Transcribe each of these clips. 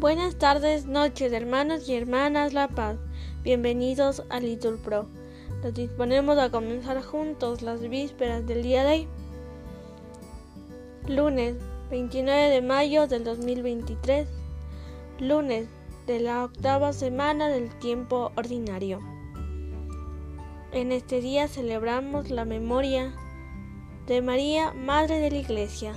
Buenas tardes, noches, hermanos y hermanas La Paz. Bienvenidos a Little Pro. Nos disponemos a comenzar juntos las vísperas del día de hoy. Lunes 29 de mayo del 2023. Lunes de la octava semana del tiempo ordinario. En este día celebramos la memoria de María, Madre de la Iglesia.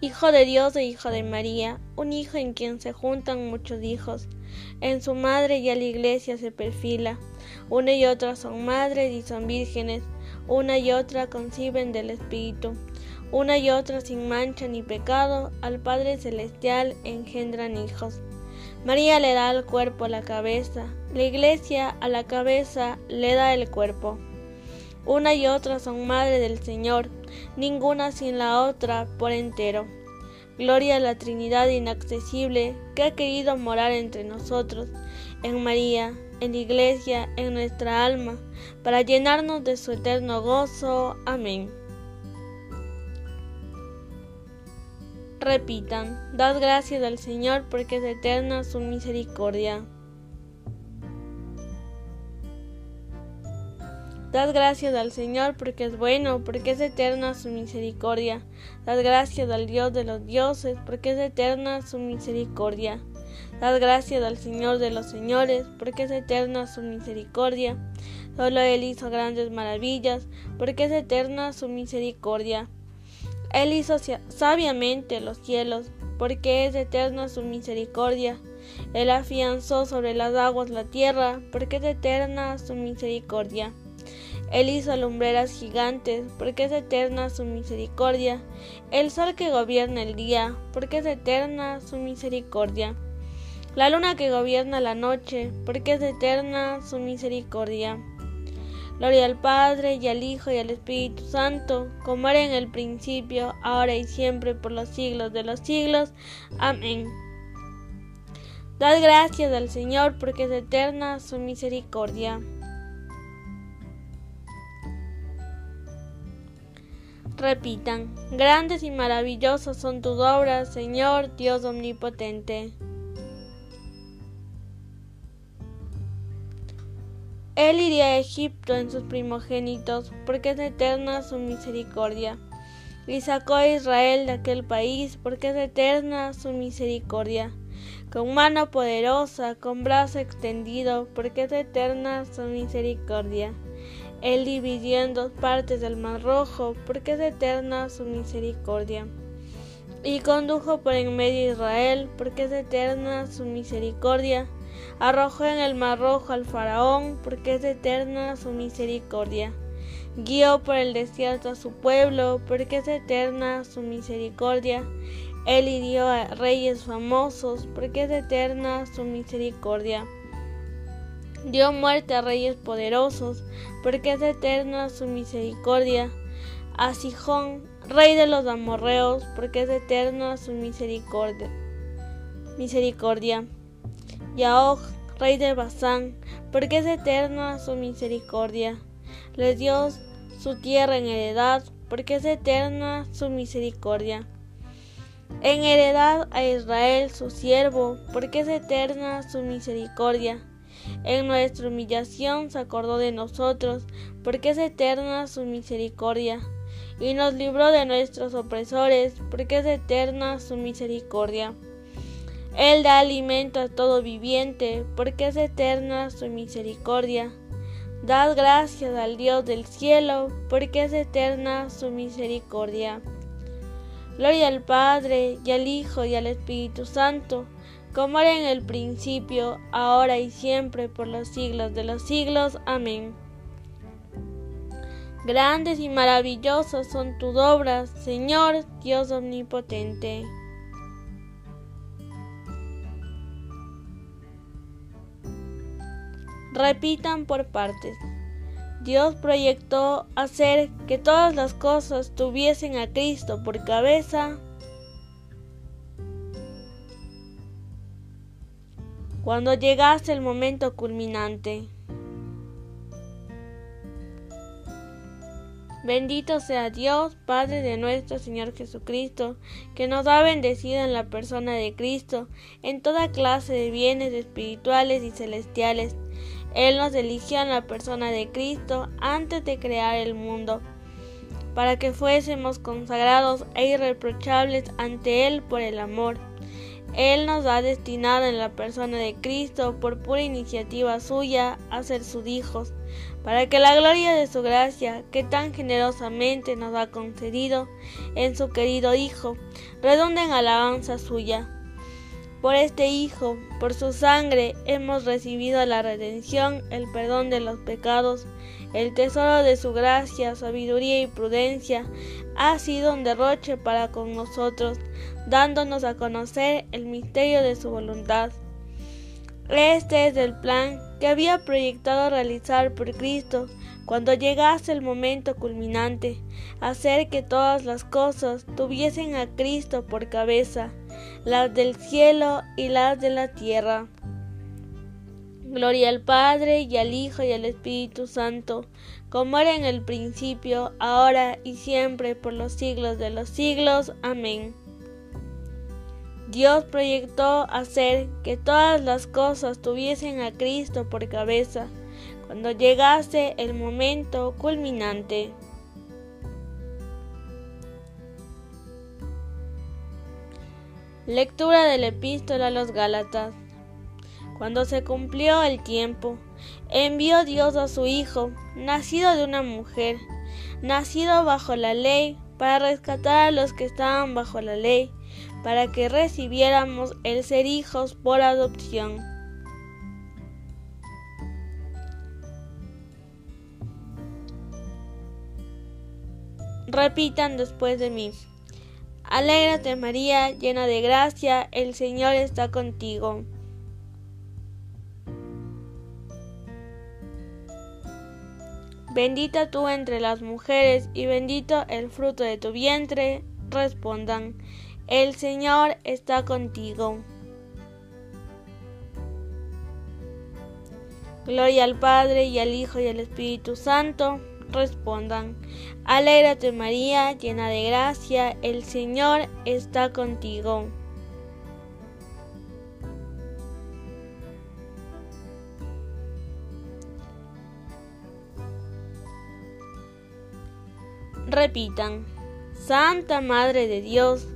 Hijo de Dios e Hijo de María, un hijo en quien se juntan muchos hijos. En su madre y a la iglesia se perfila. Una y otra son madres y son vírgenes. Una y otra conciben del Espíritu. Una y otra sin mancha ni pecado al Padre Celestial engendran hijos. María le da al cuerpo la cabeza, la iglesia a la cabeza le da el cuerpo. Una y otra son madre del Señor, ninguna sin la otra por entero. Gloria a la Trinidad inaccesible que ha querido morar entre nosotros, en María, en la Iglesia, en nuestra alma, para llenarnos de su eterno gozo. Amén. Repitan, dad gracias al Señor porque es eterna su misericordia. Dad gracias al Señor porque es bueno, porque es eterna su misericordia. Dad gracias al Dios de los dioses, porque es eterna su misericordia. Dad gracias al Señor de los señores, porque es eterna su misericordia. Solo Él hizo grandes maravillas, porque es eterna su misericordia. Él hizo sabiamente los cielos, porque es eterna su misericordia. Él afianzó sobre las aguas la tierra, porque es eterna su misericordia. Él hizo lumbreras gigantes, porque es eterna su misericordia. El sol que gobierna el día, porque es eterna su misericordia. La luna que gobierna la noche, porque es eterna su misericordia. Gloria al Padre y al Hijo y al Espíritu Santo, como era en el principio, ahora y siempre, por los siglos de los siglos. Amén. Dad gracias al Señor, porque es eterna su misericordia. Repitan, grandes y maravillosas son tus obras, Señor Dios omnipotente. Él iría a Egipto en sus primogénitos, porque es eterna su misericordia. Y sacó a Israel de aquel país, porque es eterna su misericordia. Con mano poderosa, con brazo extendido, porque es eterna su misericordia. Él dividió en dos partes del mar rojo, porque es eterna su misericordia. Y condujo por en medio de Israel, porque es eterna su misericordia. Arrojó en el mar rojo al faraón, porque es eterna su misericordia. Guió por el desierto a su pueblo, porque es eterna su misericordia. Él hirió a reyes famosos, porque es eterna su misericordia dio muerte a reyes poderosos, porque es eterna su misericordia. A Sijón, rey de los amorreos, porque es eterna su misericordia. misericordia. Y a Og, rey de Basán, porque es eterna su misericordia. Les dio su tierra en heredad, porque es eterna su misericordia. En heredad a Israel su siervo, porque es eterna su misericordia en nuestra humillación se acordó de nosotros, porque es eterna su misericordia. Y nos libró de nuestros opresores, porque es eterna su misericordia. Él da alimento a todo viviente, porque es eterna su misericordia. Dad gracias al Dios del cielo, porque es eterna su misericordia. Gloria al Padre, y al Hijo, y al Espíritu Santo como era en el principio, ahora y siempre, por los siglos de los siglos. Amén. Grandes y maravillosas son tus obras, Señor Dios omnipotente. Repitan por partes. Dios proyectó hacer que todas las cosas tuviesen a Cristo por cabeza. Cuando llegase el momento culminante. Bendito sea Dios, Padre de nuestro Señor Jesucristo, que nos ha bendecido en la persona de Cristo en toda clase de bienes espirituales y celestiales. Él nos eligió en la persona de Cristo antes de crear el mundo, para que fuésemos consagrados e irreprochables ante Él por el amor. Él nos ha destinado en la persona de Cristo por pura iniciativa suya a ser sus hijos para que la gloria de su gracia, que tan generosamente nos ha concedido en su querido Hijo, redonde en alabanza suya. Por este Hijo, por su sangre, hemos recibido la redención, el perdón de los pecados, el tesoro de su gracia, sabiduría y prudencia, ha sido un derroche para con nosotros, dándonos a conocer el misterio de su voluntad este es el plan que había proyectado realizar por Cristo cuando llegase el momento culminante, hacer que todas las cosas tuviesen a Cristo por cabeza, las del cielo y las de la tierra. Gloria al Padre y al Hijo y al Espíritu Santo, como era en el principio, ahora y siempre, por los siglos de los siglos. Amén. Dios proyectó hacer que todas las cosas tuviesen a Cristo por cabeza cuando llegase el momento culminante. Lectura de la epístola a los Gálatas. Cuando se cumplió el tiempo, envió Dios a su Hijo, nacido de una mujer, nacido bajo la ley, para rescatar a los que estaban bajo la ley para que recibiéramos el ser hijos por adopción. Repitan después de mí. Alégrate María, llena de gracia, el Señor está contigo. Bendita tú entre las mujeres y bendito el fruto de tu vientre. Respondan. El Señor está contigo. Gloria al Padre y al Hijo y al Espíritu Santo. Respondan. Alégrate María, llena de gracia, el Señor está contigo. Repitan. Santa Madre de Dios,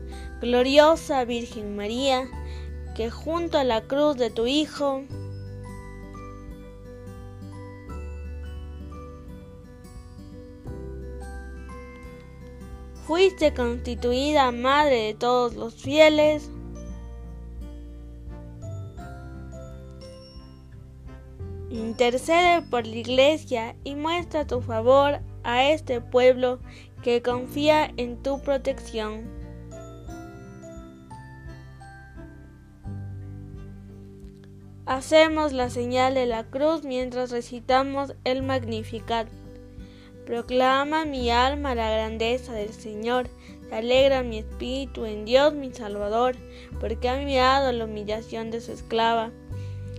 gloriosa Virgen María, que junto a la cruz de tu Hijo, fuiste constituida Madre de todos los fieles, Intercede por la Iglesia y muestra tu favor a este pueblo que confía en tu protección. Hacemos la señal de la cruz mientras recitamos el Magnificat. Proclama mi alma la grandeza del Señor, se alegra mi espíritu en Dios mi Salvador, porque ha mirado la humillación de su esclava.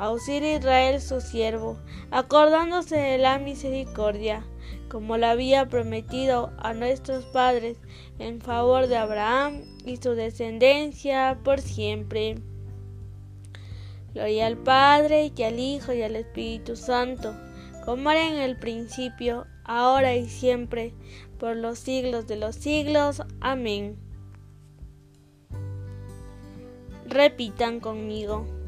Auxilia Israel su siervo, acordándose de la misericordia, como lo había prometido a nuestros padres, en favor de Abraham y su descendencia por siempre. Gloria al Padre y al Hijo y al Espíritu Santo, como era en el principio, ahora y siempre, por los siglos de los siglos. Amén. Repitan conmigo.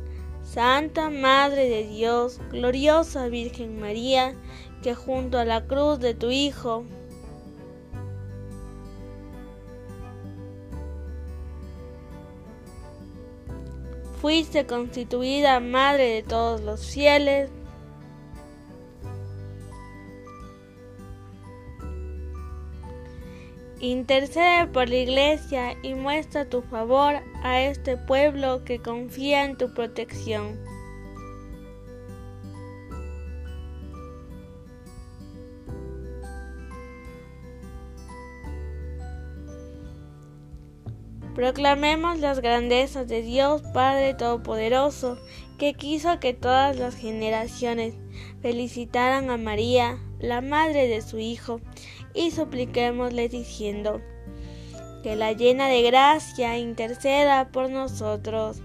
Santa Madre de Dios, gloriosa Virgen María, que junto a la cruz de tu Hijo, fuiste constituida Madre de todos los fieles, Intercede por la iglesia y muestra tu favor a este pueblo que confía en tu protección. Proclamemos las grandezas de Dios Padre Todopoderoso, que quiso que todas las generaciones felicitaran a María, la madre de su Hijo, y supliquémosle diciendo, que la llena de gracia interceda por nosotros.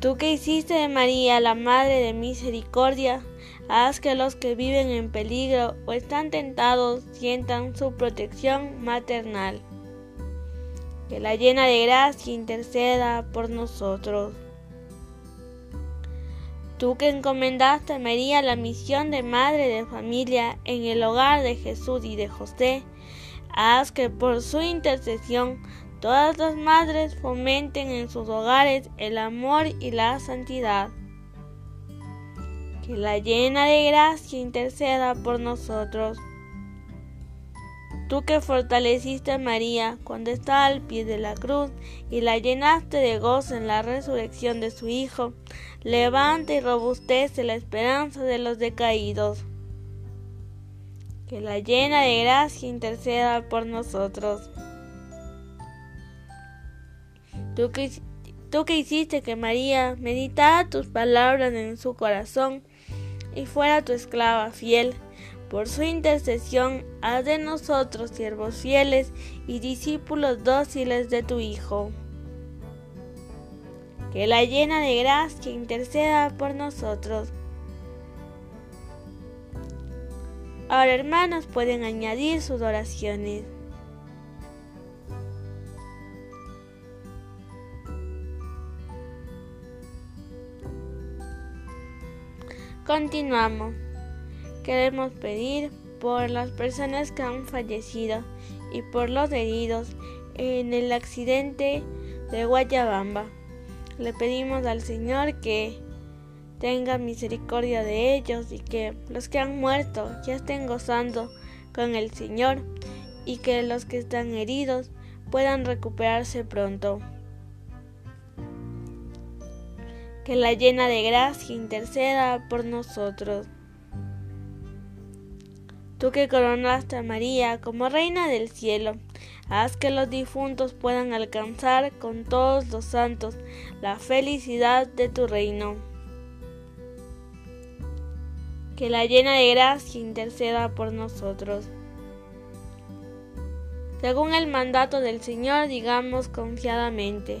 Tú que hiciste de María la Madre de Misericordia, haz que los que viven en peligro o están tentados sientan su protección maternal. Que la llena de gracia interceda por nosotros. Tú que encomendaste a María la misión de madre de familia en el hogar de Jesús y de José, haz que por su intercesión todas las madres fomenten en sus hogares el amor y la santidad. Que la llena de gracia interceda por nosotros. Tú que fortaleciste a María cuando estaba al pie de la cruz y la llenaste de gozo en la resurrección de su Hijo, levanta y robustece la esperanza de los decaídos. Que la llena de gracia interceda por nosotros. Tú que, tú que hiciste que María meditara tus palabras en su corazón y fuera tu esclava fiel, por su intercesión, haz de nosotros siervos fieles y discípulos dóciles de tu Hijo. Que la llena de gracia interceda por nosotros. Ahora hermanos pueden añadir sus oraciones. Continuamos queremos pedir por las personas que han fallecido y por los heridos en el accidente de Guayabamba. Le pedimos al Señor que tenga misericordia de ellos y que los que han muerto ya estén gozando con el Señor y que los que están heridos puedan recuperarse pronto. Que la llena de gracia interceda por nosotros. Tú que coronaste a María como Reina del cielo, haz que los difuntos puedan alcanzar con todos los santos la felicidad de tu reino. Que la llena de gracia interceda por nosotros. Según el mandato del Señor, digamos confiadamente,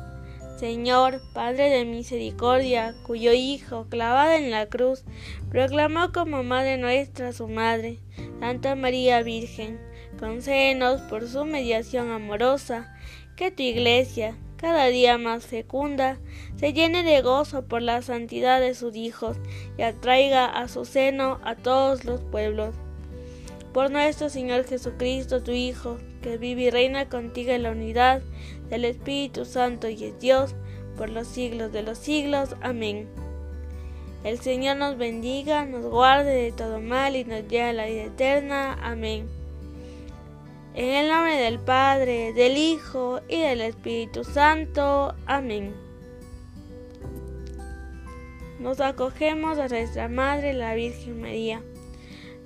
Señor, Padre de misericordia, cuyo Hijo, clavado en la cruz, proclamó como Madre nuestra su Madre, Santa María Virgen, concédenos por su mediación amorosa, que tu Iglesia, cada día más fecunda, se llene de gozo por la santidad de sus hijos y atraiga a su seno a todos los pueblos. Por nuestro Señor Jesucristo, tu Hijo, que vive y reina contigo en la unidad del Espíritu Santo y es Dios por los siglos de los siglos. Amén. El Señor nos bendiga, nos guarde de todo mal y nos lleve a la vida eterna. Amén. En el nombre del Padre, del Hijo y del Espíritu Santo. Amén. Nos acogemos a nuestra Madre, la Virgen María.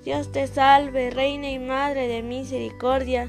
Dios te salve, Reina y Madre de Misericordia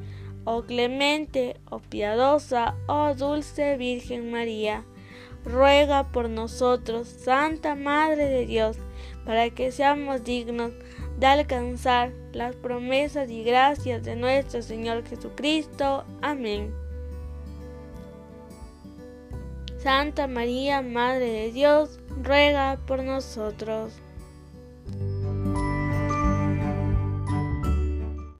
oh clemente, oh piadosa, oh dulce Virgen María. Ruega por nosotros, Santa Madre de Dios, para que seamos dignos de alcanzar las promesas y gracias de nuestro Señor Jesucristo. Amén. Santa María, Madre de Dios, ruega por nosotros.